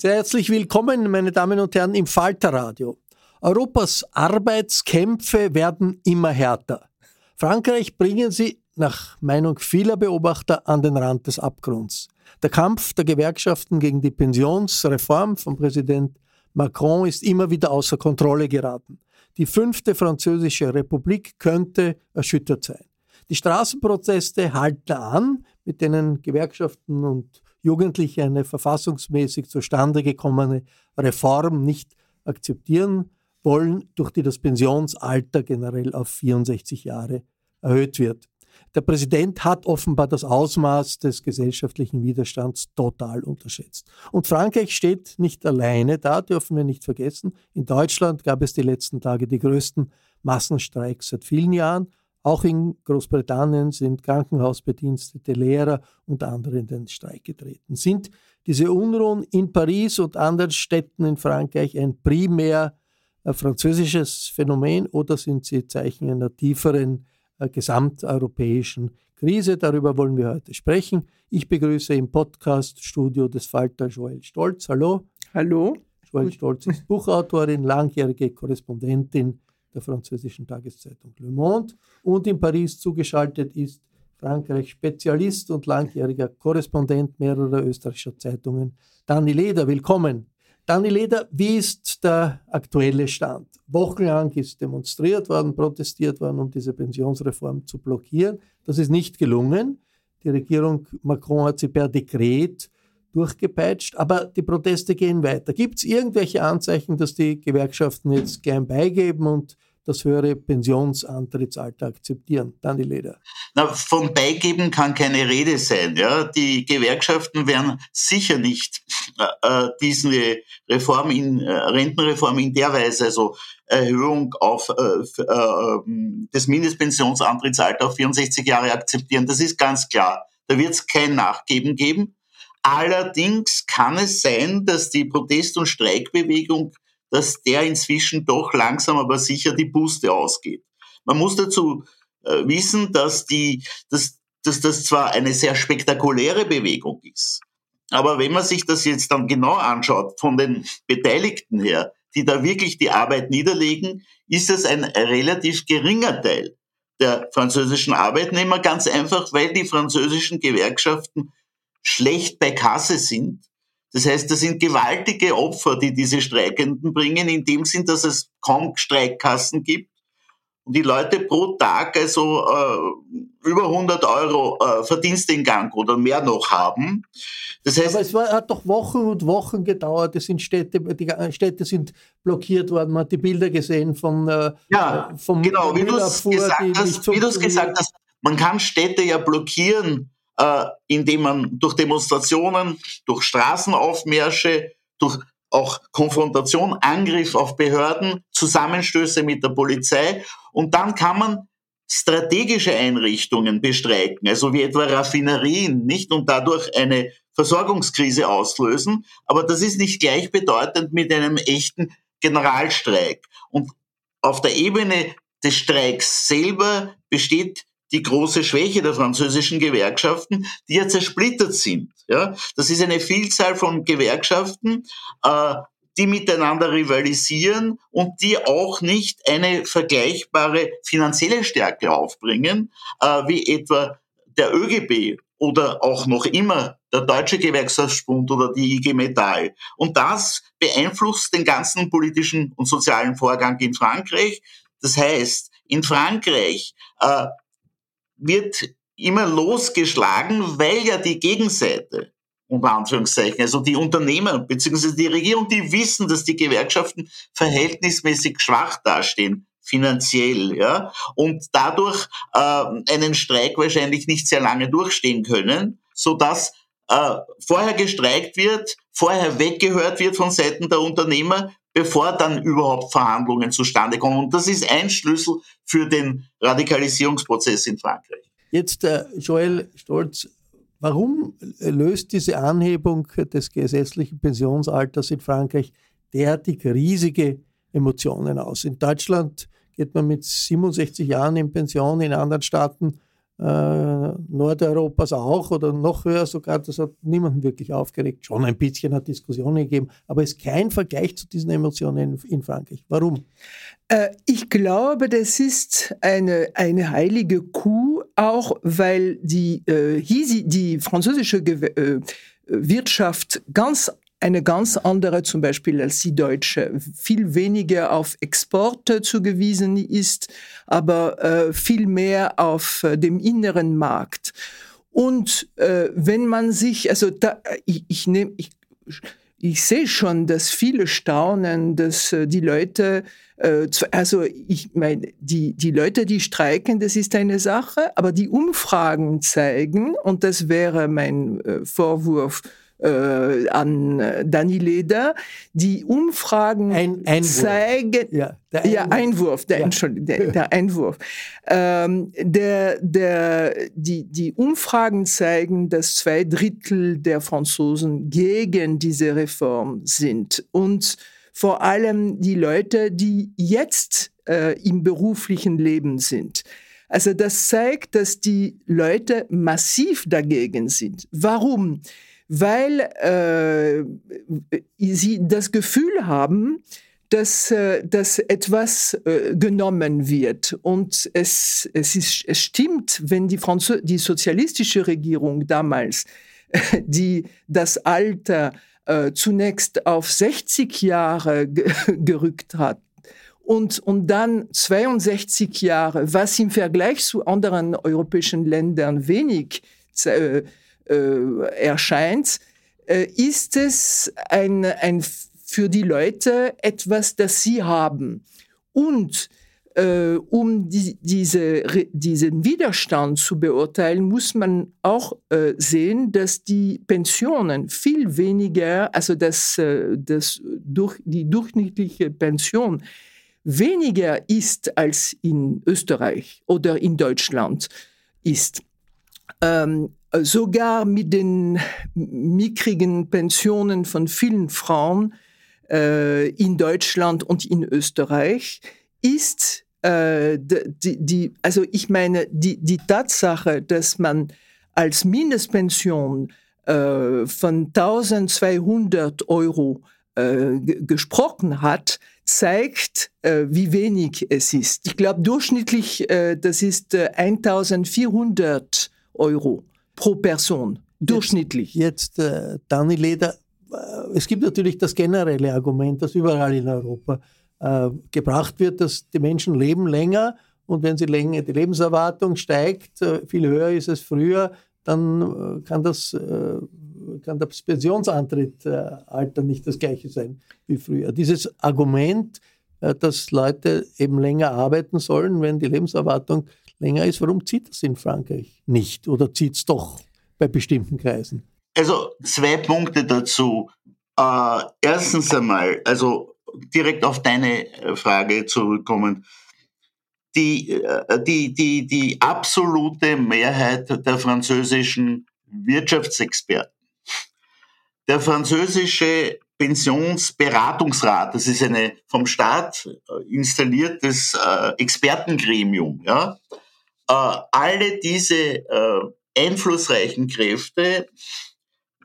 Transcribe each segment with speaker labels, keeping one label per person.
Speaker 1: Sehr herzlich willkommen, meine Damen und Herren, im Falterradio. Europas Arbeitskämpfe werden immer härter. Frankreich bringen sie, nach Meinung vieler Beobachter, an den Rand des Abgrunds. Der Kampf der Gewerkschaften gegen die Pensionsreform von Präsident Macron ist immer wieder außer Kontrolle geraten. Die fünfte französische Republik könnte erschüttert sein. Die Straßenproteste halten an, mit denen Gewerkschaften und Jugendliche eine verfassungsmäßig zustande gekommene Reform nicht akzeptieren wollen, durch die das Pensionsalter generell auf 64 Jahre erhöht wird. Der Präsident hat offenbar das Ausmaß des gesellschaftlichen Widerstands total unterschätzt. Und Frankreich steht nicht alleine da, dürfen wir nicht vergessen. In Deutschland gab es die letzten Tage die größten Massenstreiks seit vielen Jahren. Auch in Großbritannien sind Krankenhausbedienstete, Lehrer und andere in den Streik getreten. Sind diese Unruhen in Paris und anderen Städten in Frankreich ein primär äh, französisches Phänomen oder sind sie Zeichen einer tieferen äh, gesamteuropäischen Krise? Darüber wollen wir heute sprechen. Ich begrüße im Podcast-Studio des Falter Joel Stolz. Hallo.
Speaker 2: Hallo.
Speaker 1: Joel Stolz ist Buchautorin, langjährige Korrespondentin der französischen Tageszeitung Le Monde. Und in Paris zugeschaltet ist Frankreich Spezialist und langjähriger Korrespondent mehrerer österreichischer Zeitungen, Dani Leder. Willkommen. Dani Leder, wie ist der aktuelle Stand? Wochenlang ist demonstriert worden, protestiert worden, um diese Pensionsreform zu blockieren. Das ist nicht gelungen. Die Regierung Macron hat sie per Dekret durchgepeitscht, aber die Proteste gehen weiter. Gibt es irgendwelche Anzeichen, dass die Gewerkschaften jetzt gern beigeben und das höhere Pensionsantrittsalter akzeptieren? Dani Leder.
Speaker 3: Na, vom Beigeben kann keine Rede sein. Ja? Die Gewerkschaften werden sicher nicht äh, äh diese Reform in, äh, Rentenreform in der Weise, also Erhöhung auf, äh, äh, des Mindestpensionsantrittsalters auf 64 Jahre akzeptieren. Das ist ganz klar. Da wird es kein Nachgeben geben. Allerdings kann es sein, dass die Protest- und Streikbewegung, dass der inzwischen doch langsam aber sicher die Puste ausgeht. Man muss dazu äh, wissen, dass, die, dass, dass das zwar eine sehr spektakuläre Bewegung ist, aber wenn man sich das jetzt dann genau anschaut von den Beteiligten her, die da wirklich die Arbeit niederlegen, ist es ein relativ geringer Teil der französischen Arbeitnehmer, ganz einfach, weil die französischen Gewerkschaften schlecht bei Kasse sind. Das heißt, das sind gewaltige Opfer, die diese Streikenden bringen, in dem Sinn, dass es kaum Streikkassen gibt und die Leute pro Tag also äh, über 100 Euro äh, Verdiensteingang oder mehr noch haben.
Speaker 1: Das heißt, Aber es war, hat doch Wochen und Wochen gedauert. Es sind Städte, die Städte sind blockiert worden. Man hat die Bilder gesehen von äh,
Speaker 3: ja, vom genau, wie du es gesagt, hast, wie gesagt hast. Man kann Städte ja blockieren äh, indem man durch Demonstrationen, durch Straßenaufmärsche, durch auch Konfrontation, Angriff auf Behörden, Zusammenstöße mit der Polizei und dann kann man strategische Einrichtungen bestreiken, also wie etwa Raffinerien, nicht und dadurch eine Versorgungskrise auslösen. Aber das ist nicht gleichbedeutend mit einem echten Generalstreik. Und auf der Ebene des Streiks selber besteht die große Schwäche der französischen Gewerkschaften, die ja zersplittert sind. Ja, das ist eine Vielzahl von Gewerkschaften, äh, die miteinander rivalisieren und die auch nicht eine vergleichbare finanzielle Stärke aufbringen, äh, wie etwa der ÖGB oder auch noch immer der Deutsche Gewerkschaftsbund oder die IG Metall. Und das beeinflusst den ganzen politischen und sozialen Vorgang in Frankreich. Das heißt, in Frankreich äh, wird immer losgeschlagen, weil ja die Gegenseite, unter Anführungszeichen, also die Unternehmer bzw. die Regierung, die wissen, dass die Gewerkschaften verhältnismäßig schwach dastehen, finanziell, ja, und dadurch äh, einen Streik wahrscheinlich nicht sehr lange durchstehen können, so dass äh, vorher gestreikt wird, vorher weggehört wird von Seiten der Unternehmer, bevor dann überhaupt Verhandlungen zustande kommen. Und das ist ein Schlüssel für den Radikalisierungsprozess in Frankreich.
Speaker 1: Jetzt, äh, Joel Stolz, warum löst diese Anhebung des gesetzlichen Pensionsalters in Frankreich derartig riesige Emotionen aus? In Deutschland geht man mit 67 Jahren in Pension, in anderen Staaten äh, Nordeuropas auch oder noch höher sogar, das hat niemanden wirklich aufgeregt. Schon ein bisschen hat Diskussionen gegeben, aber es ist kein Vergleich zu diesen Emotionen in, in Frankreich. Warum?
Speaker 2: Äh, ich glaube, das ist eine, eine heilige Kuh, auch weil die, äh, die französische äh, Wirtschaft ganz eine ganz andere zum Beispiel als die deutsche, viel weniger auf Exporte zugewiesen ist, aber äh, viel mehr auf äh, dem inneren Markt. Und äh, wenn man sich, also da, ich, ich nehme, ich, ich sehe schon, dass viele staunen, dass äh, die Leute, äh, also ich meine, die, die Leute, die streiken, das ist eine Sache, aber die Umfragen zeigen, und das wäre mein äh, Vorwurf äh, an Dani Leder. Die Umfragen ein, Einwurf. zeigen, ja, der Einwurf, ja, Einwurf der, ja. Entschuldigung, der, der Einwurf. Ähm, der, der, die, die Umfragen zeigen, dass zwei Drittel der Franzosen gegen diese Reform sind und vor allem die Leute, die jetzt äh, im beruflichen Leben sind. Also das zeigt, dass die Leute massiv dagegen sind. Warum? Weil äh, sie das Gefühl haben, dass, äh, dass etwas äh, genommen wird. Und es, es, ist, es stimmt, wenn die, Franzö die sozialistische Regierung damals, die das Alter äh, zunächst auf 60 Jahre gerückt hat, und, und dann 62 Jahre, was im Vergleich zu anderen europäischen Ländern wenig äh, erscheint, äh, ist es ein, ein, für die Leute etwas, das sie haben. Und äh, um die, diese, diesen Widerstand zu beurteilen, muss man auch äh, sehen, dass die Pensionen viel weniger, also das, äh, das durch, die durchschnittliche Pension weniger ist als in Österreich oder in Deutschland ist. Ähm, sogar mit den mickrigen Pensionen von vielen Frauen äh, in Deutschland und in Österreich ist äh, die, die, also ich meine, die, die Tatsache, dass man als Mindestpension äh, von 1200 Euro äh, gesprochen hat, zeigt, äh, wie wenig es ist. Ich glaube, durchschnittlich, äh, das ist 1400 Euro pro Person, durchschnittlich.
Speaker 1: Jetzt, jetzt äh, Dani Leder, äh, es gibt natürlich das generelle Argument, das überall in Europa äh, gebracht wird, dass die Menschen leben länger und wenn sie länger, die Lebenserwartung steigt, äh, viel höher ist es früher, dann äh, kann das, äh, kann das Pensionsantrittsalter nicht das gleiche sein wie früher. Dieses Argument, dass Leute eben länger arbeiten sollen, wenn die Lebenserwartung länger ist. Warum zieht das in Frankreich nicht oder zieht es doch bei bestimmten Kreisen?
Speaker 3: Also zwei Punkte dazu. Äh, erstens einmal, also direkt auf deine äh, Frage zurückkommen. Die, äh, die, die, die absolute Mehrheit der französischen Wirtschaftsexperten, der französische Pensionsberatungsrat, das ist eine vom Staat äh, installiertes Expertengremium, ja, alle diese äh, einflussreichen Kräfte,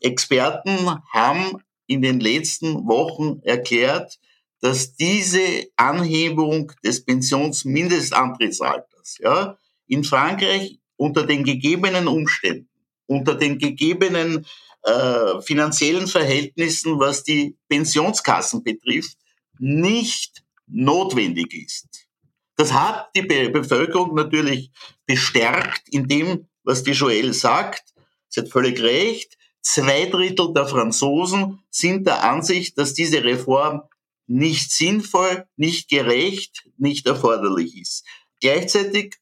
Speaker 3: Experten haben in den letzten Wochen erklärt, dass diese Anhebung des Pensionsmindestantrittsalters ja, in Frankreich unter den gegebenen Umständen, unter den gegebenen äh, finanziellen Verhältnissen, was die Pensionskassen betrifft, nicht notwendig ist. Das hat die Be Bevölkerung natürlich bestärkt in dem, was die Joël sagt. Sie hat völlig recht. Zwei Drittel der Franzosen sind der Ansicht, dass diese Reform nicht sinnvoll, nicht gerecht, nicht erforderlich ist. Gleichzeitig,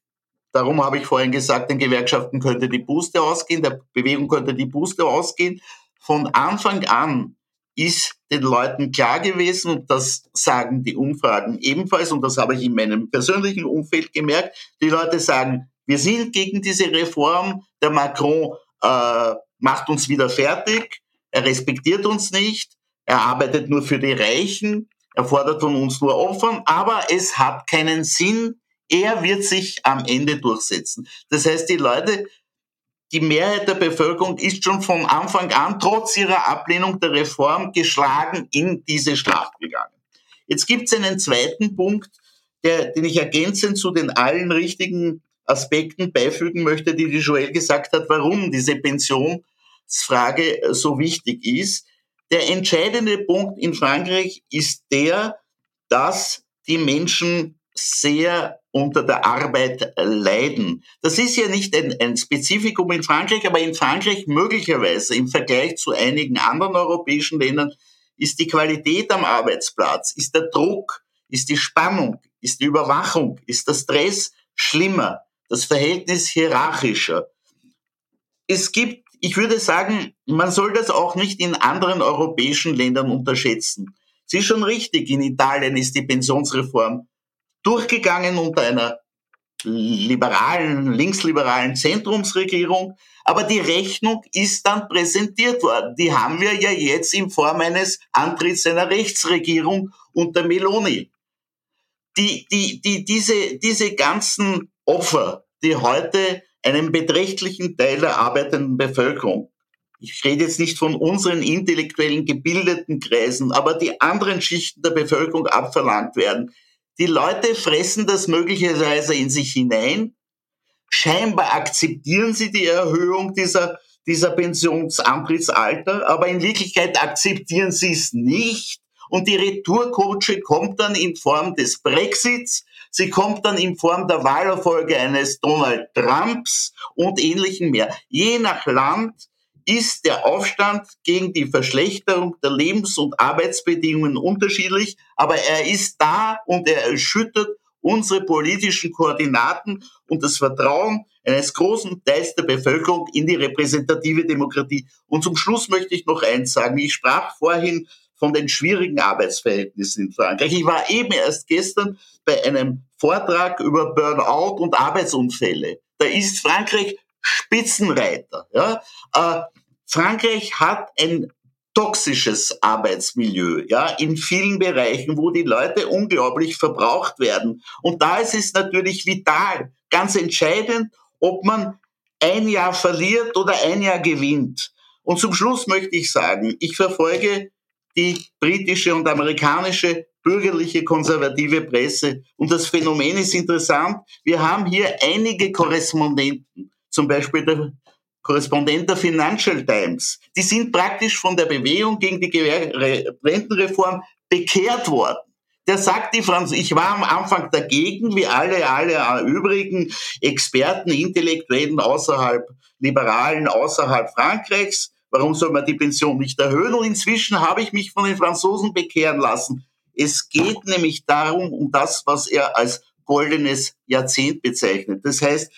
Speaker 3: darum habe ich vorhin gesagt, den Gewerkschaften könnte die Puste ausgehen, der Bewegung könnte die Puste ausgehen. Von Anfang an ist den Leuten klar gewesen, das sagen die Umfragen ebenfalls, und das habe ich in meinem persönlichen Umfeld gemerkt, die Leute sagen, wir sind gegen diese Reform, der Macron äh, macht uns wieder fertig, er respektiert uns nicht, er arbeitet nur für die Reichen, er fordert von uns nur Opfern, aber es hat keinen Sinn, er wird sich am Ende durchsetzen. Das heißt, die Leute die Mehrheit der Bevölkerung ist schon von Anfang an, trotz ihrer Ablehnung der Reform, geschlagen in diese Schlacht gegangen. Jetzt gibt es einen zweiten Punkt, der, den ich ergänzend zu den allen richtigen Aspekten beifügen möchte, die die Joel gesagt hat, warum diese Pensionsfrage so wichtig ist. Der entscheidende Punkt in Frankreich ist der, dass die Menschen sehr unter der Arbeit leiden. Das ist ja nicht ein, ein Spezifikum in Frankreich, aber in Frankreich möglicherweise im Vergleich zu einigen anderen europäischen Ländern ist die Qualität am Arbeitsplatz, ist der Druck, ist die Spannung, ist die Überwachung, ist der Stress schlimmer, das Verhältnis hierarchischer. Es gibt, ich würde sagen, man soll das auch nicht in anderen europäischen Ländern unterschätzen. Es ist schon richtig, in Italien ist die Pensionsreform durchgegangen unter einer liberalen, linksliberalen Zentrumsregierung. Aber die Rechnung ist dann präsentiert worden. Die haben wir ja jetzt in Form eines Antritts einer Rechtsregierung unter Meloni. Die, die, die, diese, diese ganzen Opfer, die heute einen beträchtlichen Teil der arbeitenden Bevölkerung, ich rede jetzt nicht von unseren intellektuellen gebildeten Kreisen, aber die anderen Schichten der Bevölkerung abverlangt werden, die Leute fressen das möglicherweise in sich hinein. Scheinbar akzeptieren sie die Erhöhung dieser, dieser Pensionsantrittsalter, aber in Wirklichkeit akzeptieren sie es nicht. Und die Retourkutsche kommt dann in Form des Brexits, sie kommt dann in Form der Wahlerfolge eines Donald Trumps und ähnlichen mehr. Je nach Land ist der Aufstand gegen die Verschlechterung der Lebens- und Arbeitsbedingungen unterschiedlich, aber er ist da und er erschüttert unsere politischen Koordinaten und das Vertrauen eines großen Teils der Bevölkerung in die repräsentative Demokratie. Und zum Schluss möchte ich noch eins sagen. Ich sprach vorhin von den schwierigen Arbeitsverhältnissen in Frankreich. Ich war eben erst gestern bei einem Vortrag über Burnout und Arbeitsunfälle. Da ist Frankreich Spitzenreiter. Ja? Äh, Frankreich hat ein toxisches Arbeitsmilieu, ja, in vielen Bereichen, wo die Leute unglaublich verbraucht werden. Und da ist es natürlich vital, ganz entscheidend, ob man ein Jahr verliert oder ein Jahr gewinnt. Und zum Schluss möchte ich sagen, ich verfolge die britische und amerikanische bürgerliche konservative Presse. Und das Phänomen ist interessant. Wir haben hier einige Korrespondenten, zum Beispiel der Korrespondent der Financial Times, die sind praktisch von der Bewegung gegen die Rentenreform bekehrt worden. Der sagt die Franz, ich war am Anfang dagegen, wie alle, alle übrigen Experten, Intellektuellen außerhalb, Liberalen außerhalb Frankreichs. Warum soll man die Pension nicht erhöhen? Und inzwischen habe ich mich von den Franzosen bekehren lassen. Es geht nämlich darum, um das, was er als goldenes Jahrzehnt bezeichnet. Das heißt,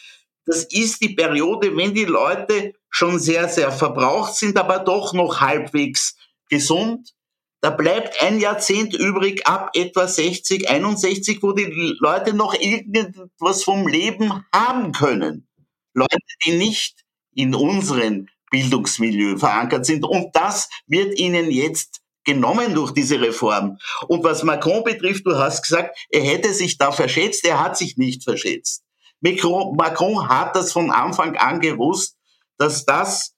Speaker 3: das ist die Periode, wenn die Leute schon sehr, sehr verbraucht sind, aber doch noch halbwegs gesund. Da bleibt ein Jahrzehnt übrig ab etwa 60, 61, wo die Leute noch irgendwas vom Leben haben können. Leute, die nicht in unseren Bildungsmilieu verankert sind. Und das wird ihnen jetzt genommen durch diese Reform. Und was Macron betrifft, du hast gesagt, er hätte sich da verschätzt. Er hat sich nicht verschätzt. Macron hat das von Anfang an gewusst, dass das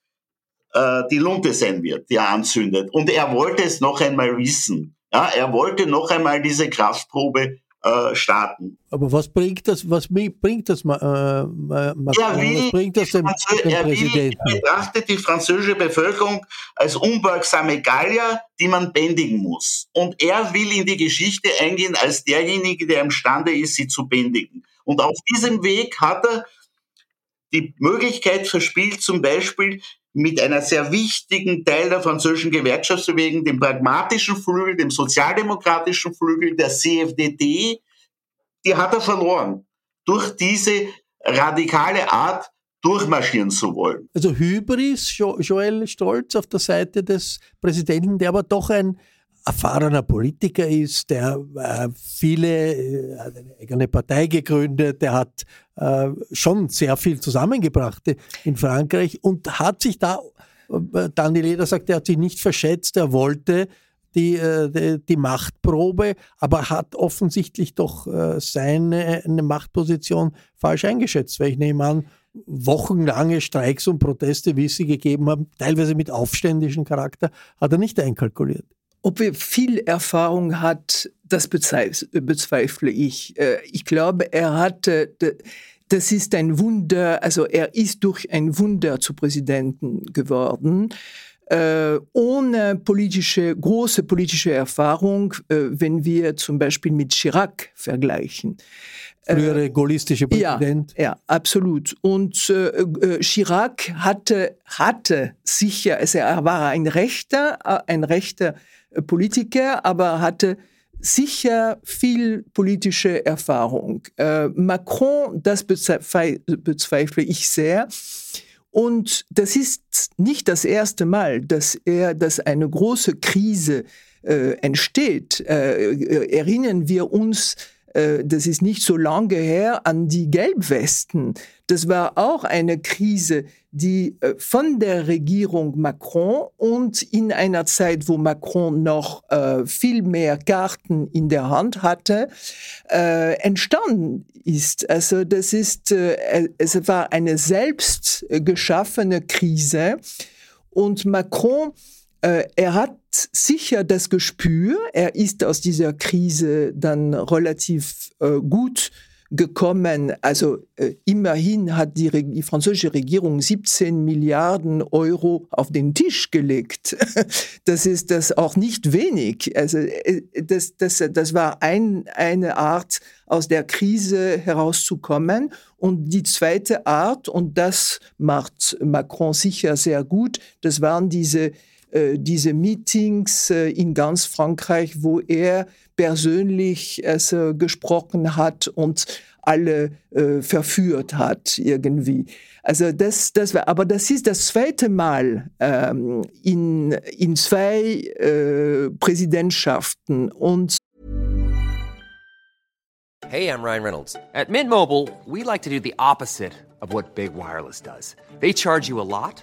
Speaker 3: äh, die Lunte sein wird, die er anzündet. Und er wollte es noch einmal wissen. Ja, er wollte noch einmal diese Kraftprobe äh, Staaten.
Speaker 1: Aber was bringt das, was bringt das, äh, Macron,
Speaker 3: was
Speaker 1: bringt das dem, dem
Speaker 3: er
Speaker 1: Präsidenten?
Speaker 3: Will, betrachtet die französische Bevölkerung als unbeugsame Gallier, die man bändigen muss. Und er will in die Geschichte eingehen als derjenige, der imstande ist, sie zu bändigen. Und auf diesem Weg hat er die Möglichkeit verspielt, zum Beispiel mit einer sehr wichtigen Teil der französischen Gewerkschaftsbewegung, dem pragmatischen Flügel, dem sozialdemokratischen Flügel, der CFDD, die hat er verloren. Durch diese radikale Art durchmarschieren zu wollen.
Speaker 1: Also Hybris, Joel Stolz auf der Seite des Präsidenten, der aber doch ein erfahrener Politiker ist, der äh, viele, äh, hat eine eigene Partei gegründet, der hat äh, schon sehr viel zusammengebracht in Frankreich und hat sich da, äh, Daniel Leder sagt, er hat sich nicht verschätzt, er wollte die, äh, die, die Machtprobe, aber hat offensichtlich doch äh, seine eine Machtposition falsch eingeschätzt, weil ich nehme an, wochenlange Streiks und Proteste, wie es sie gegeben haben, teilweise mit aufständischen Charakter, hat er nicht einkalkuliert.
Speaker 2: Ob er viel Erfahrung hat, das bezweifle ich. Äh, ich glaube, er hatte, das ist ein Wunder, also er ist durch ein Wunder zu Präsidenten geworden. Äh, ohne politische, große politische Erfahrung, äh, wenn wir zum Beispiel mit Chirac vergleichen.
Speaker 1: Frühere gaullistische Präsident.
Speaker 2: Ja, ja, absolut. Und äh, Chirac hatte, hatte sicher, also er war ein rechter, ein rechter Politiker, aber hatte sicher viel politische Erfahrung. Äh, Macron, das bezweifle ich sehr. Und das ist nicht das erste Mal, dass er, dass eine große Krise äh, entsteht. Äh, erinnern wir uns äh, das ist nicht so lange her, an die Gelbwesten. Das war auch eine Krise, die äh, von der Regierung Macron und in einer Zeit, wo Macron noch äh, viel mehr Karten in der Hand hatte, entstanden ist. Also das ist, es war eine selbst geschaffene Krise und Macron er hat sicher das Gespür, er ist aus dieser Krise dann relativ äh, gut gekommen. Also äh, immerhin hat die, die, französische Regierung 17 Milliarden Euro auf den Tisch gelegt. Das ist das auch nicht wenig. Also äh, das, das, das war ein, eine Art, aus der Krise herauszukommen. Und die zweite Art, und das macht Macron sicher sehr gut, das waren diese diese Meetings äh, in ganz Frankreich, wo er persönlich also, gesprochen hat und alle äh, verführt hat irgendwie. Also das, das war, aber das ist das zweite Mal ähm, in, in zwei äh, Präsidentschaften und
Speaker 4: Hey, I'm Ryan Reynolds. At Mint Mobile, we like to do the opposite of what Big Wireless does. They charge you a lot.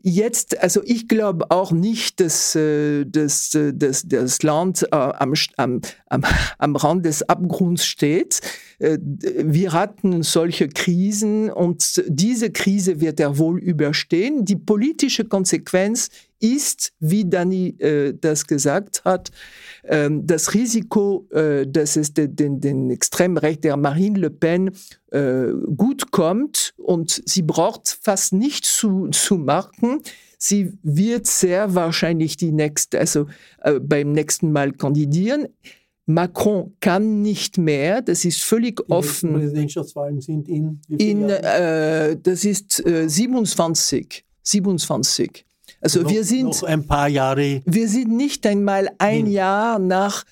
Speaker 2: Jetzt, also ich glaube auch nicht, dass, äh, dass, äh, dass das Land äh, am, am, am Rand des Abgrunds steht. Wir hatten solche Krisen und diese Krise wird er wohl überstehen. Die politische Konsequenz ist, wie Dani äh, das gesagt hat, äh, das Risiko, äh, dass es den, den, den Extremrecht der Marine Le Pen äh, gut kommt und sie braucht fast nichts zu, zu machen. Sie wird sehr wahrscheinlich die nächste, also äh, beim nächsten Mal kandidieren. Macron kann nicht mehr, das ist völlig die offen.
Speaker 1: Präsidentschaftswahlen sind in,
Speaker 2: in äh, das ist äh, 27. 27. Also noch, wir sind
Speaker 1: noch ein paar Jahre.
Speaker 2: Wir sind nicht einmal ein hin. Jahr nach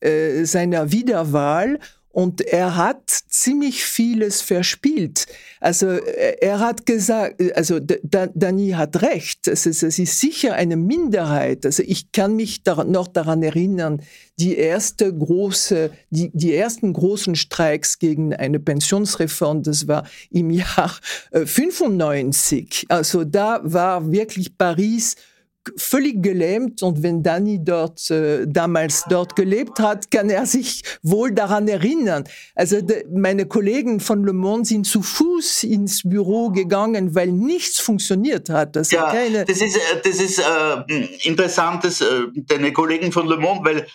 Speaker 2: äh, seiner Wiederwahl und er hat ziemlich vieles verspielt. Also er hat gesagt, also Dani hat recht, es ist, es ist sicher eine Minderheit. Also ich kann mich noch daran erinnern, die erste große, die, die ersten großen Streiks gegen eine Pensionsreform, das war im Jahr 95. Äh, also da war wirklich Paris völlig gelähmt und wenn Danny dort äh, damals dort gelebt hat, kann er sich wohl daran erinnern. Also de, meine Kollegen von Le Monde sind zu Fuß ins Büro gegangen, weil nichts funktioniert hat.
Speaker 3: Das ja, keine das ist äh, das ist äh, interessant, dass, äh, deine Kollegen von Le Monde, weil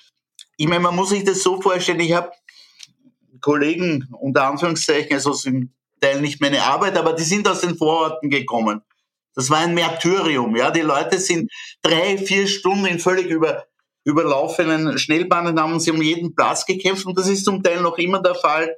Speaker 3: ich meine, man muss sich das so vorstellen. Ich habe Kollegen unter Anführungszeichen, also sind Teil nicht meine Arbeit, aber die sind aus den Vororten gekommen. Das war ein Märtyrium. Ja, die Leute sind drei, vier Stunden in völlig über, überlaufenen Schnellbahnen haben sie um jeden Platz gekämpft und das ist zum Teil noch immer der Fall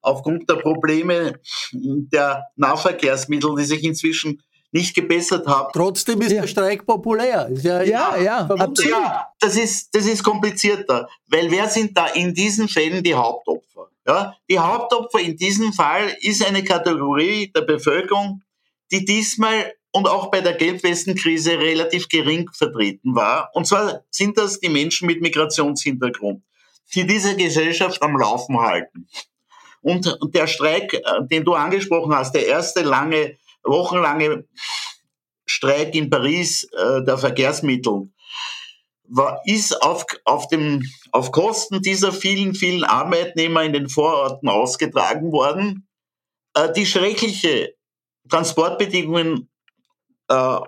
Speaker 3: aufgrund der Probleme der Nahverkehrsmittel, die sich inzwischen nicht gebessert haben.
Speaker 1: Trotzdem ist ja. der Streik populär.
Speaker 2: Ja, ja, ja,
Speaker 3: absolut. ja, das ist, das ist komplizierter, weil wer sind da in diesen Fällen die Hauptopfer? Ja, die Hauptopfer in diesem Fall ist eine Kategorie der Bevölkerung, die diesmal und auch bei der Gelbwestenkrise relativ gering vertreten war. Und zwar sind das die Menschen mit Migrationshintergrund, die diese Gesellschaft am Laufen halten. Und der Streik, äh, den du angesprochen hast, der erste lange, wochenlange Streik in Paris äh, der Verkehrsmittel, war, ist auf, auf, dem, auf Kosten dieser vielen, vielen Arbeitnehmer in den Vororten ausgetragen worden. Äh, die schreckliche Transportbedingungen äh,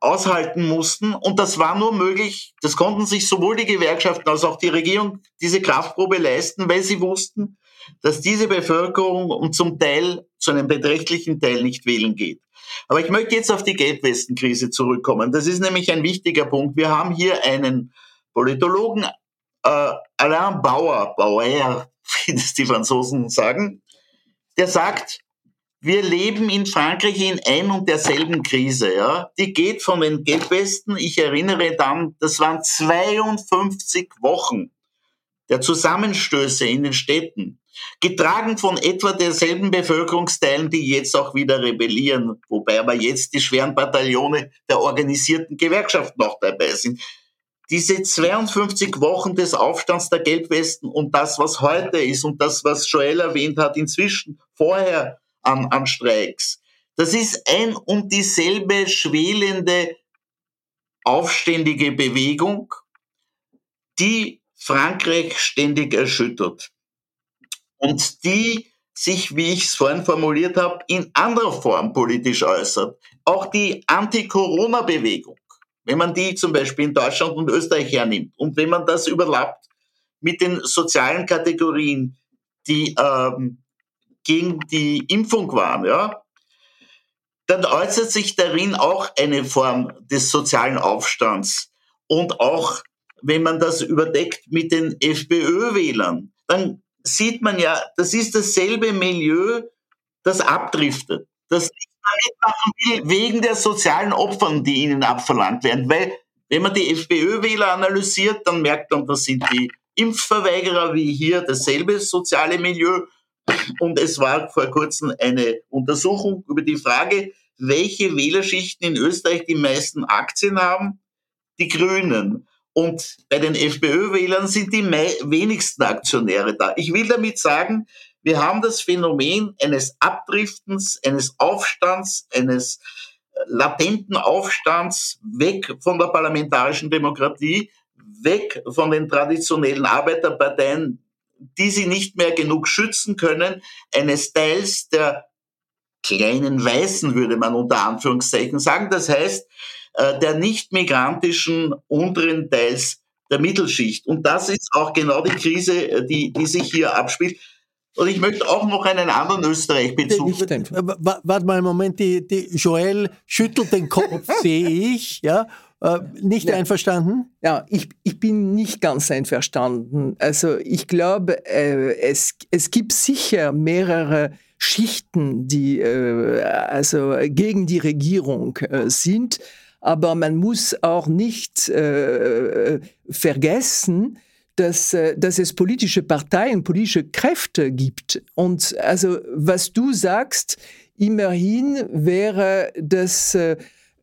Speaker 3: aushalten mussten. Und das war nur möglich, das konnten sich sowohl die Gewerkschaften als auch die Regierung diese Kraftprobe leisten, weil sie wussten, dass diese Bevölkerung und zum Teil, zu einem beträchtlichen Teil nicht wählen geht. Aber ich möchte jetzt auf die Gelbwestenkrise zurückkommen. Das ist nämlich ein wichtiger Punkt. Wir haben hier einen Politologen, äh, Alain Bauer, Bauer, wie das die Franzosen sagen, der sagt, wir leben in Frankreich in ein und derselben Krise. Ja? Die geht von den Gelbwesten, ich erinnere dann, das waren 52 Wochen der Zusammenstöße in den Städten, getragen von etwa derselben Bevölkerungsteilen, die jetzt auch wieder rebellieren, wobei aber jetzt die schweren Bataillone der organisierten Gewerkschaften noch dabei sind. Diese 52 Wochen des Aufstands der Gelbwesten und das, was heute ist und das, was Joel erwähnt hat, inzwischen vorher an, an Streiks. Das ist ein und dieselbe schwelende, aufständige Bewegung, die Frankreich ständig erschüttert und die sich, wie ich es vorhin formuliert habe, in anderer Form politisch äußert. Auch die Anti-Corona-Bewegung, wenn man die zum Beispiel in Deutschland und Österreich hernimmt und wenn man das überlappt mit den sozialen Kategorien, die ähm, gegen die Impfung waren, ja, dann äußert sich darin auch eine Form des sozialen Aufstands. Und auch wenn man das überdeckt mit den FPÖ-Wählern, dann sieht man ja, das ist dasselbe Milieu, das abdriftet, das nicht machen will wegen der sozialen Opfern, die ihnen abverlangt werden. Weil wenn man die FPÖ-Wähler analysiert, dann merkt man, das sind die Impfverweigerer wie hier dasselbe soziale Milieu und es war vor kurzem eine Untersuchung über die Frage, welche Wählerschichten in Österreich die meisten Aktien haben. Die Grünen. Und bei den FPÖ-Wählern sind die wenigsten Aktionäre da. Ich will damit sagen, wir haben das Phänomen eines Abdriftens, eines Aufstands, eines äh, latenten Aufstands weg von der parlamentarischen Demokratie, weg von den traditionellen Arbeiterparteien, die sie nicht mehr genug schützen können, eines Teils der kleinen Weißen, würde man unter Anführungszeichen sagen. Das heißt, äh, der nicht migrantischen unteren Teils der Mittelschicht. Und das ist auch genau die Krise, äh, die, die sich hier abspielt. Und ich möchte auch noch einen anderen Österreich-Bezug.
Speaker 1: Warte mal einen Moment, die, die Joel schüttelt den Kopf, sehe ich. Ja, äh, nicht ja. einverstanden?
Speaker 2: Ja, ich, ich bin nicht ganz einverstanden. Also ich glaube, äh, es, es gibt sicher mehrere Schichten, die äh, also gegen die Regierung äh, sind, aber man muss auch nicht äh, vergessen, dass, äh, dass es politische Parteien, politische Kräfte gibt. Und also was du sagst, immerhin wäre das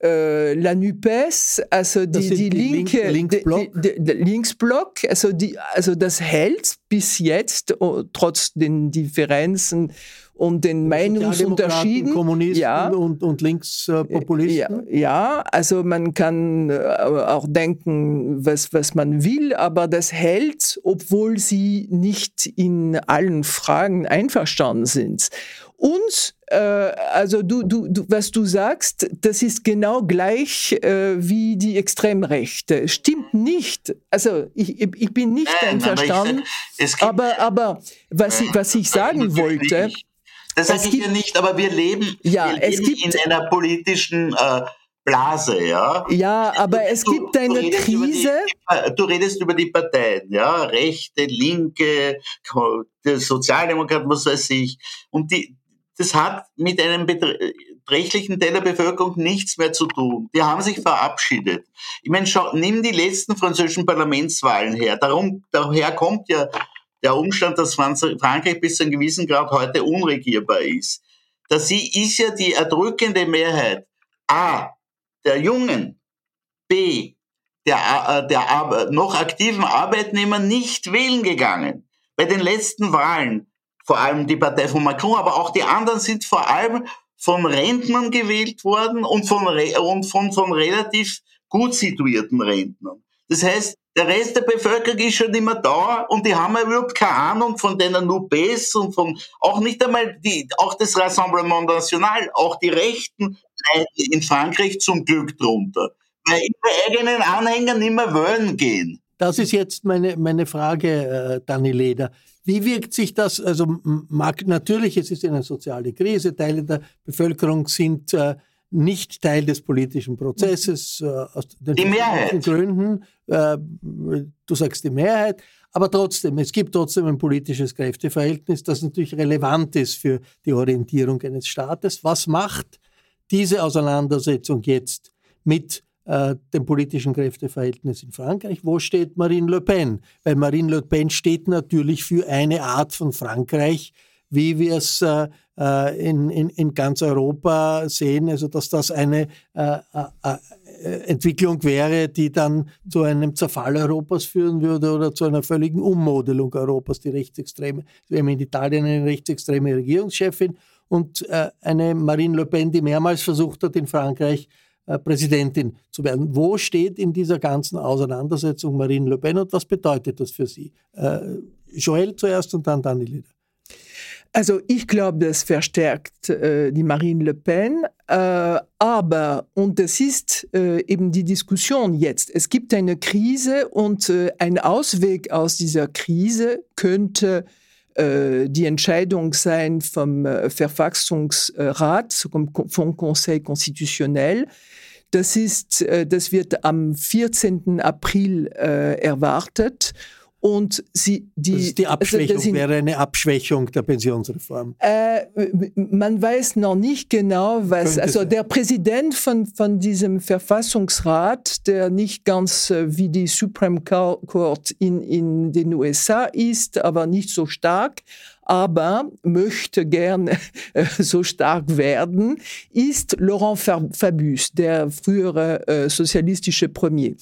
Speaker 2: äh, äh, la NUPES, also die, die, linke Linksblock. Die, die, Linksblock, also, die, also das hält bis jetzt, oh, trotz den Differenzen und den Meinungsunterschieden.
Speaker 1: Kommunisten ja, und, und Linkspopulisten.
Speaker 2: Ja, ja, also man kann äh, auch denken, was, was man will, aber das hält, obwohl sie nicht in allen Fragen einverstanden sind. Und äh, also du, du, du, was du sagst, das ist genau gleich äh, wie die Extremrechte. Stimmt nicht. Also ich, ich bin nicht Nein, einverstanden. Aber, aber, aber was, ich, was ich sagen wollte.
Speaker 3: Das sage ich ja nicht, aber wir leben,
Speaker 2: ja,
Speaker 3: wir leben in einer politischen äh, Blase, ja.
Speaker 2: Ja, aber es du, gibt eine du Krise.
Speaker 3: Die, du redest über die Parteien, ja, Rechte, Linke, Sozialdemokraten, was weiß ich. Und die, das hat mit einem beträchtlichen Teil der Bevölkerung nichts mehr zu tun. Die haben sich verabschiedet. Ich meine, schau, nimm die letzten französischen Parlamentswahlen her. Darum, daher kommt ja der Umstand, dass Frankreich bis zu einem gewissen Grad heute unregierbar ist. Dass sie ist ja die erdrückende Mehrheit A, der Jungen, B, der, äh, der noch aktiven Arbeitnehmer nicht wählen gegangen. Bei den letzten Wahlen vor allem die Partei von Macron, aber auch die anderen sind vor allem von Rentnern gewählt worden und von, und von, von relativ gut situierten Rentnern. Das heißt, der Rest der Bevölkerung ist schon immer da und die haben überhaupt keine Ahnung von den Nubes und von, auch nicht einmal die, auch das Rassemblement National, auch die Rechten leiden in Frankreich zum Glück drunter, weil ihre eigenen Anhänger nicht mehr wollen gehen.
Speaker 1: Das ist jetzt meine, meine Frage, äh, Dani Leder. Wie wirkt sich das, also mag, natürlich, es ist eine soziale Krise, Teile der Bevölkerung sind äh, nicht Teil des politischen Prozesses, äh, aus den. Gründen. Äh, du sagst die Mehrheit. Aber trotzdem, es gibt trotzdem ein politisches Kräfteverhältnis, das natürlich relevant ist für die Orientierung eines Staates. Was macht diese Auseinandersetzung jetzt mit äh, dem politischen Kräfteverhältnis in Frankreich. Wo steht Marine Le Pen? Weil Marine Le Pen steht natürlich für eine Art von Frankreich, wie wir es äh, äh in, in, in ganz Europa sehen, also dass das eine äh, äh, äh, Entwicklung wäre, die dann zu einem Zerfall Europas führen würde oder zu einer völligen Ummodelung Europas, die rechtsextreme. Wir haben in Italien eine rechtsextreme Regierungschefin und eine Marine Le Pen, die mehrmals versucht hat, in Frankreich Präsidentin zu werden. Wo steht in dieser ganzen Auseinandersetzung Marine Le Pen und was bedeutet das für Sie? Äh, Joël zuerst und dann Daniel.
Speaker 2: Also ich glaube, das verstärkt äh, die Marine Le Pen, äh, aber, und das ist äh, eben die Diskussion jetzt, es gibt eine Krise und äh, ein Ausweg aus dieser Krise könnte äh, die Entscheidung sein vom äh, Verfassungsrat, vom Conseil Constitutionnel. Das, ist, äh, das wird am 14. April erwartet. Und sie, die,
Speaker 1: das die Abschwächung also sind, wäre eine Abschwächung der Pensionsreform.
Speaker 2: Äh, man weiß noch nicht genau, was. Könnte also sein. der Präsident von, von diesem Verfassungsrat, der nicht ganz äh, wie die Supreme Court in, in den USA ist, aber nicht so stark, aber möchte gerne äh, so stark werden, ist Laurent Fabius, der frühere äh, sozialistische Premier.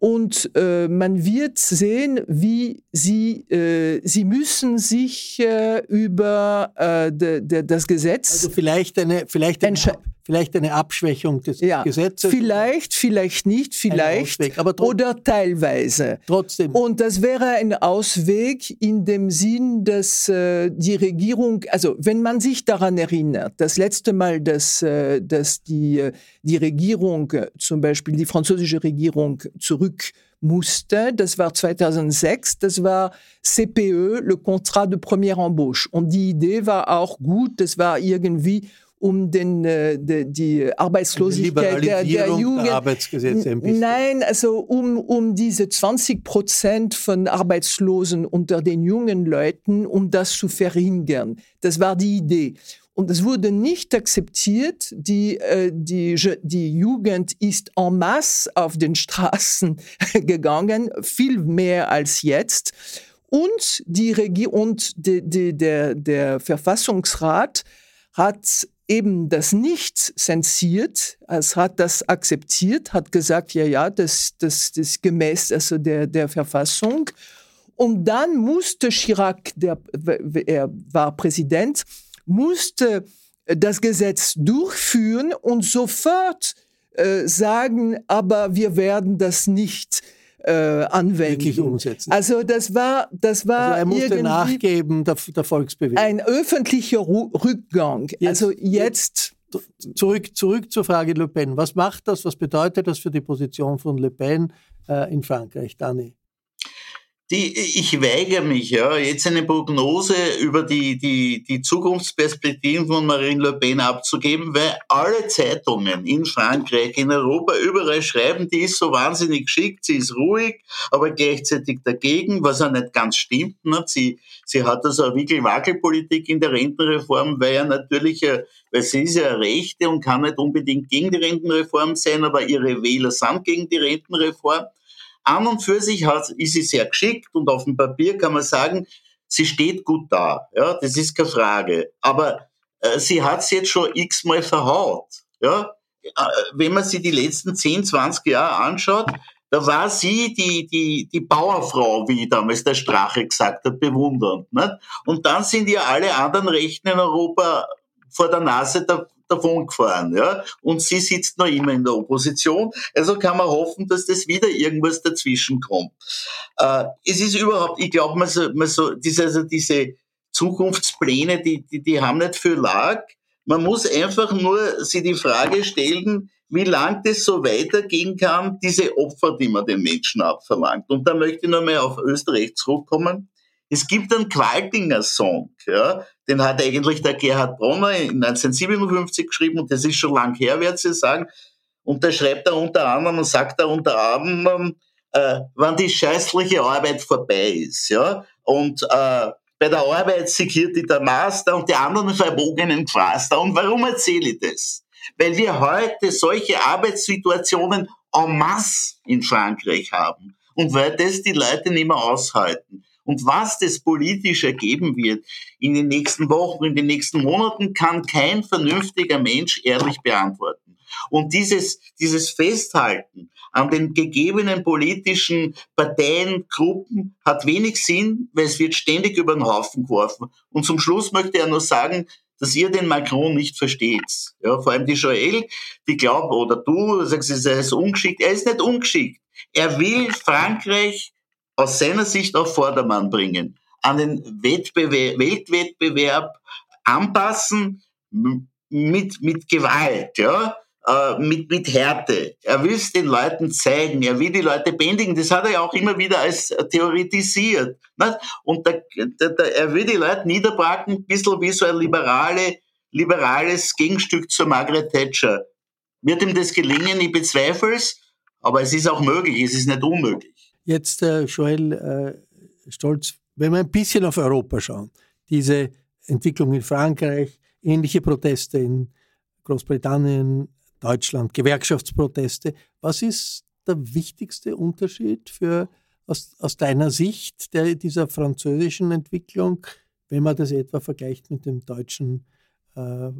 Speaker 2: Und äh, man wird sehen, wie sie, äh, sie müssen sich äh, über äh, de, de, das Gesetz.
Speaker 1: Also vielleicht eine, vielleicht eine, vielleicht eine Abschwächung des ja, Gesetzes.
Speaker 2: Vielleicht, vielleicht nicht, vielleicht. oder teilweise.
Speaker 1: Trotzdem.
Speaker 2: Und das wäre ein Ausweg in dem Sinn, dass äh, die Regierung, also wenn man sich daran erinnert, das letzte Mal, dass, äh, dass die, die Regierung, zum Beispiel die französische Regierung, zurück musste, das war 2006, das war CPE, le Contrat de Première Embauche. Und die Idee war auch gut, das war irgendwie um den, äh, de, die Arbeitslosigkeit
Speaker 1: der, der Jugend. Der Arbeitsgesetze ein bisschen.
Speaker 2: Nein, also um, um diese 20 Prozent von Arbeitslosen unter den jungen Leuten, um das zu verringern. Das war die Idee. Und es wurde nicht akzeptiert. Die, äh, die, die Jugend ist en masse auf den Straßen gegangen, viel mehr als jetzt. Und, die Regie und die, die, der, der Verfassungsrat hat eben das nicht zensiert, es hat das akzeptiert, hat gesagt, ja, ja, das, das, das gemäß also der, der Verfassung. Und dann musste Chirac, der, er war Präsident, musste das Gesetz durchführen und sofort äh, sagen, aber wir werden das nicht äh, anwenden. Wirklich
Speaker 1: umsetzen.
Speaker 2: Also das war, das war
Speaker 1: also er musste nachgeben der, der Volksbewegung.
Speaker 2: Ein öffentlicher Rückgang. Jetzt, also jetzt
Speaker 1: zurück, zurück zur Frage Le Pen. Was macht das? Was bedeutet das für die Position von Le Pen äh, in Frankreich, Dani?
Speaker 3: Die, ich weigere mich, ja, jetzt eine Prognose über die, die, die Zukunftsperspektiven von Marine Le Pen abzugeben, weil alle Zeitungen in Frankreich, in Europa, überall schreiben, die ist so wahnsinnig geschickt, sie ist ruhig, aber gleichzeitig dagegen, was auch nicht ganz stimmt. Ne? Sie, sie hat also eine Wickel-Wackel-Politik in der Rentenreform, weil ja natürlich, weil sie ist ja eine Rechte und kann nicht unbedingt gegen die Rentenreform sein, aber ihre Wähler sind gegen die Rentenreform. An und für sich hat, ist sie sehr geschickt und auf dem Papier kann man sagen, sie steht gut da. Ja, das ist keine Frage. Aber äh, sie hat es jetzt schon x-mal verhaut. Ja, äh, wenn man sich die letzten 10, 20 Jahre anschaut, da war sie die, die, die Bauerfrau, wie damals der Strache gesagt hat, bewundernd. Nicht? Und dann sind ja alle anderen Rechten in Europa vor der Nase der, davon gefahren, ja. Und sie sitzt noch immer in der Opposition. Also kann man hoffen, dass das wieder irgendwas dazwischen kommt. Äh, es ist überhaupt, ich glaube, man so, man so, diese, also diese Zukunftspläne, die, die, die haben nicht viel Lag. Man muss einfach nur sich die Frage stellen, wie lang das so weitergehen kann, diese Opfer, die man den Menschen abverlangt. Und da möchte ich nochmal auf Österreich zurückkommen. Es gibt einen Qualtinger Song, ja, den hat eigentlich der Gerhard Bronner in 1957 geschrieben und das ist schon lang her, werde ich sagen. Und da schreibt er unter anderem und sagt er unter anderem, äh, wann die scheißliche Arbeit vorbei ist, ja, und äh, bei der Arbeit segiert die der Master und die anderen verbogenen Quaster. Und warum erzähle ich das? Weil wir heute solche Arbeitssituationen en masse in Frankreich haben und weil das die Leute nicht mehr aushalten. Und was das politisch ergeben wird in den nächsten Wochen, in den nächsten Monaten, kann kein vernünftiger Mensch ehrlich beantworten. Und dieses, dieses Festhalten an den gegebenen politischen Parteien, Gruppen hat wenig Sinn, weil es wird ständig über den Haufen geworfen. Und zum Schluss möchte er nur sagen, dass ihr den Macron nicht versteht. Ja, vor allem die Joel, die glaubt, oder du sagst, er ist ungeschickt. Er ist nicht ungeschickt. Er will Frankreich aus seiner Sicht auf Vordermann bringen, an den Wettbewerb, Weltwettbewerb anpassen mit, mit Gewalt, ja, äh, mit, mit Härte. Er will es den Leuten zeigen, er will die Leute bändigen. Das hat er ja auch immer wieder als theoretisiert. Nicht? Und da, da, er will die Leute niederbracken, ein bisschen wie so ein liberale, liberales Gegenstück zur Margaret Thatcher. Wird ihm das gelingen? Ich bezweifle es, aber es ist auch möglich, es ist nicht unmöglich.
Speaker 1: Jetzt, äh, Joel äh, Stolz, wenn wir ein bisschen auf Europa schauen, diese Entwicklung in Frankreich, ähnliche Proteste in Großbritannien, Deutschland, Gewerkschaftsproteste. Was ist der wichtigste Unterschied für, aus, aus deiner Sicht der, dieser französischen Entwicklung, wenn man das etwa vergleicht mit dem deutschen äh,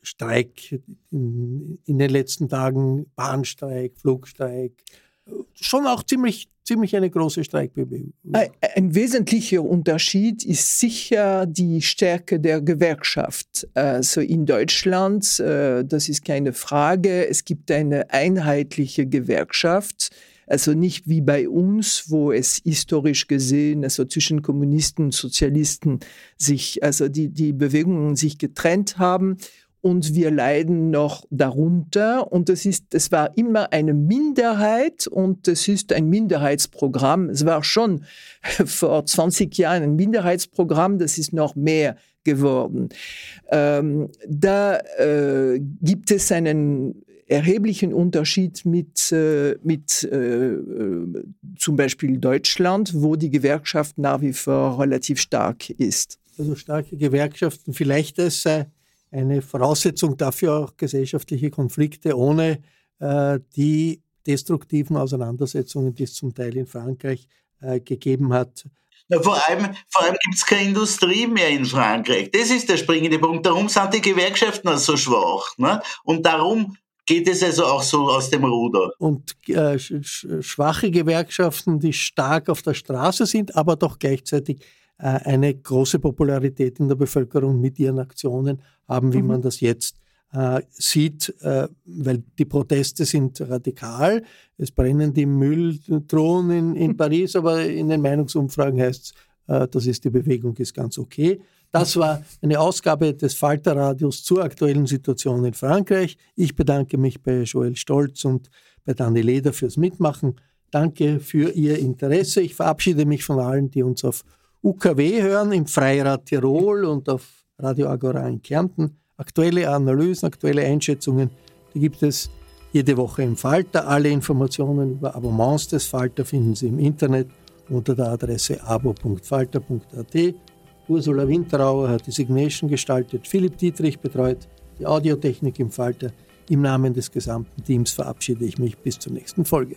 Speaker 1: Streik in, in, den letzten Tagen, Bahnstreik, Flugstreik, schon auch ziemlich, ziemlich eine große Streikbewegung.
Speaker 2: Ein, ein, wesentlicher Unterschied ist sicher die Stärke der Gewerkschaft. Also in Deutschland, äh, das ist keine Frage, es gibt eine einheitliche Gewerkschaft. Also nicht wie bei uns, wo es historisch gesehen, also zwischen Kommunisten und Sozialisten sich, also die, die Bewegungen sich getrennt haben und wir leiden noch darunter. Und es ist, es war immer eine Minderheit und es ist ein Minderheitsprogramm. Es war schon vor 20 Jahren ein Minderheitsprogramm, das ist noch mehr geworden. Ähm, da äh, gibt es einen erheblichen Unterschied mit, äh, mit äh, äh zum Beispiel Deutschland, wo die Gewerkschaft nach wie vor relativ stark ist.
Speaker 1: Also starke Gewerkschaften, vielleicht als eine Voraussetzung dafür auch gesellschaftliche Konflikte ohne äh, die destruktiven Auseinandersetzungen, die es zum Teil in Frankreich äh, gegeben hat.
Speaker 3: Ja, vor allem, vor allem gibt es keine Industrie mehr in Frankreich. Das ist der springende Punkt. Darum sind die Gewerkschaften so schwach. Ne? Und darum geht es also auch so aus dem Ruder.
Speaker 1: Und äh, schwache Gewerkschaften, die stark auf der Straße sind, aber doch gleichzeitig eine große Popularität in der Bevölkerung mit ihren Aktionen haben, wie mhm. man das jetzt äh, sieht, äh, weil die Proteste sind radikal. Es brennen die Mülltruhen in, in Paris, aber in den Meinungsumfragen heißt es, äh, das ist die Bewegung, ist ganz okay. Das war eine Ausgabe des Falterradios zur aktuellen Situation in Frankreich. Ich bedanke mich bei Joel Stolz und bei Dani Leder fürs Mitmachen. Danke für Ihr Interesse. Ich verabschiede mich von allen, die uns auf UKW hören, im Freirad Tirol und auf Radio Agora in Kärnten. Aktuelle Analysen, aktuelle Einschätzungen, die gibt es jede Woche im Falter. Alle Informationen über Abonnements des Falter finden Sie im Internet unter der Adresse abo.falter.at. Ursula Winterauer hat die Signation gestaltet, Philipp Dietrich betreut die Audiotechnik im Falter. Im Namen des gesamten Teams verabschiede ich mich bis zur nächsten Folge.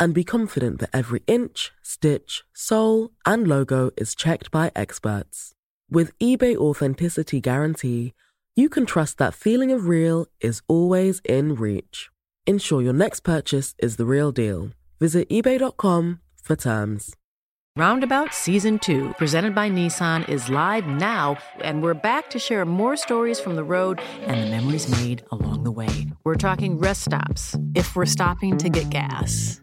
Speaker 5: and be confident that every inch, stitch, sole, and logo is checked by experts. With eBay Authenticity Guarantee, you can trust that feeling of real is always in reach. Ensure your next purchase is the real deal. Visit eBay.com for terms.
Speaker 6: Roundabout Season 2, presented by Nissan, is live now, and we're back to share more stories from the road and the memories made along the way. We're talking rest stops, if we're stopping to get gas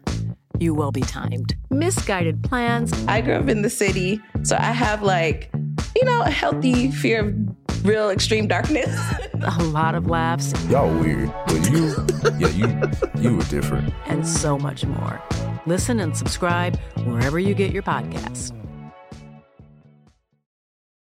Speaker 6: you will be timed. Misguided plans.
Speaker 7: I grew up in the city, so I have like, you know, a healthy fear of real extreme darkness.
Speaker 6: a lot of laughs.
Speaker 8: Y'all weird, but you, yeah, you, you were different.
Speaker 6: And so much more. Listen and subscribe wherever you get your podcasts.